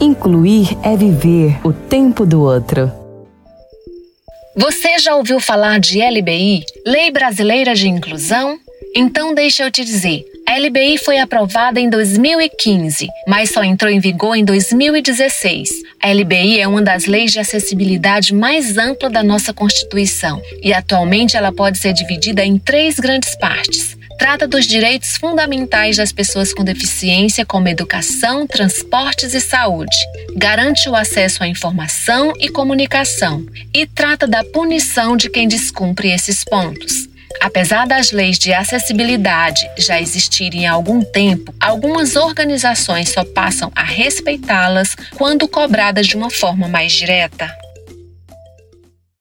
Incluir é viver o tempo do outro. Você já ouviu falar de LBI, Lei Brasileira de Inclusão? Então deixa eu te dizer, a LBI foi aprovada em 2015, mas só entrou em vigor em 2016. A LBI é uma das leis de acessibilidade mais ampla da nossa Constituição e atualmente ela pode ser dividida em três grandes partes. Trata dos direitos fundamentais das pessoas com deficiência, como educação, transportes e saúde. Garante o acesso à informação e comunicação. E trata da punição de quem descumpre esses pontos. Apesar das leis de acessibilidade já existirem há algum tempo, algumas organizações só passam a respeitá-las quando cobradas de uma forma mais direta.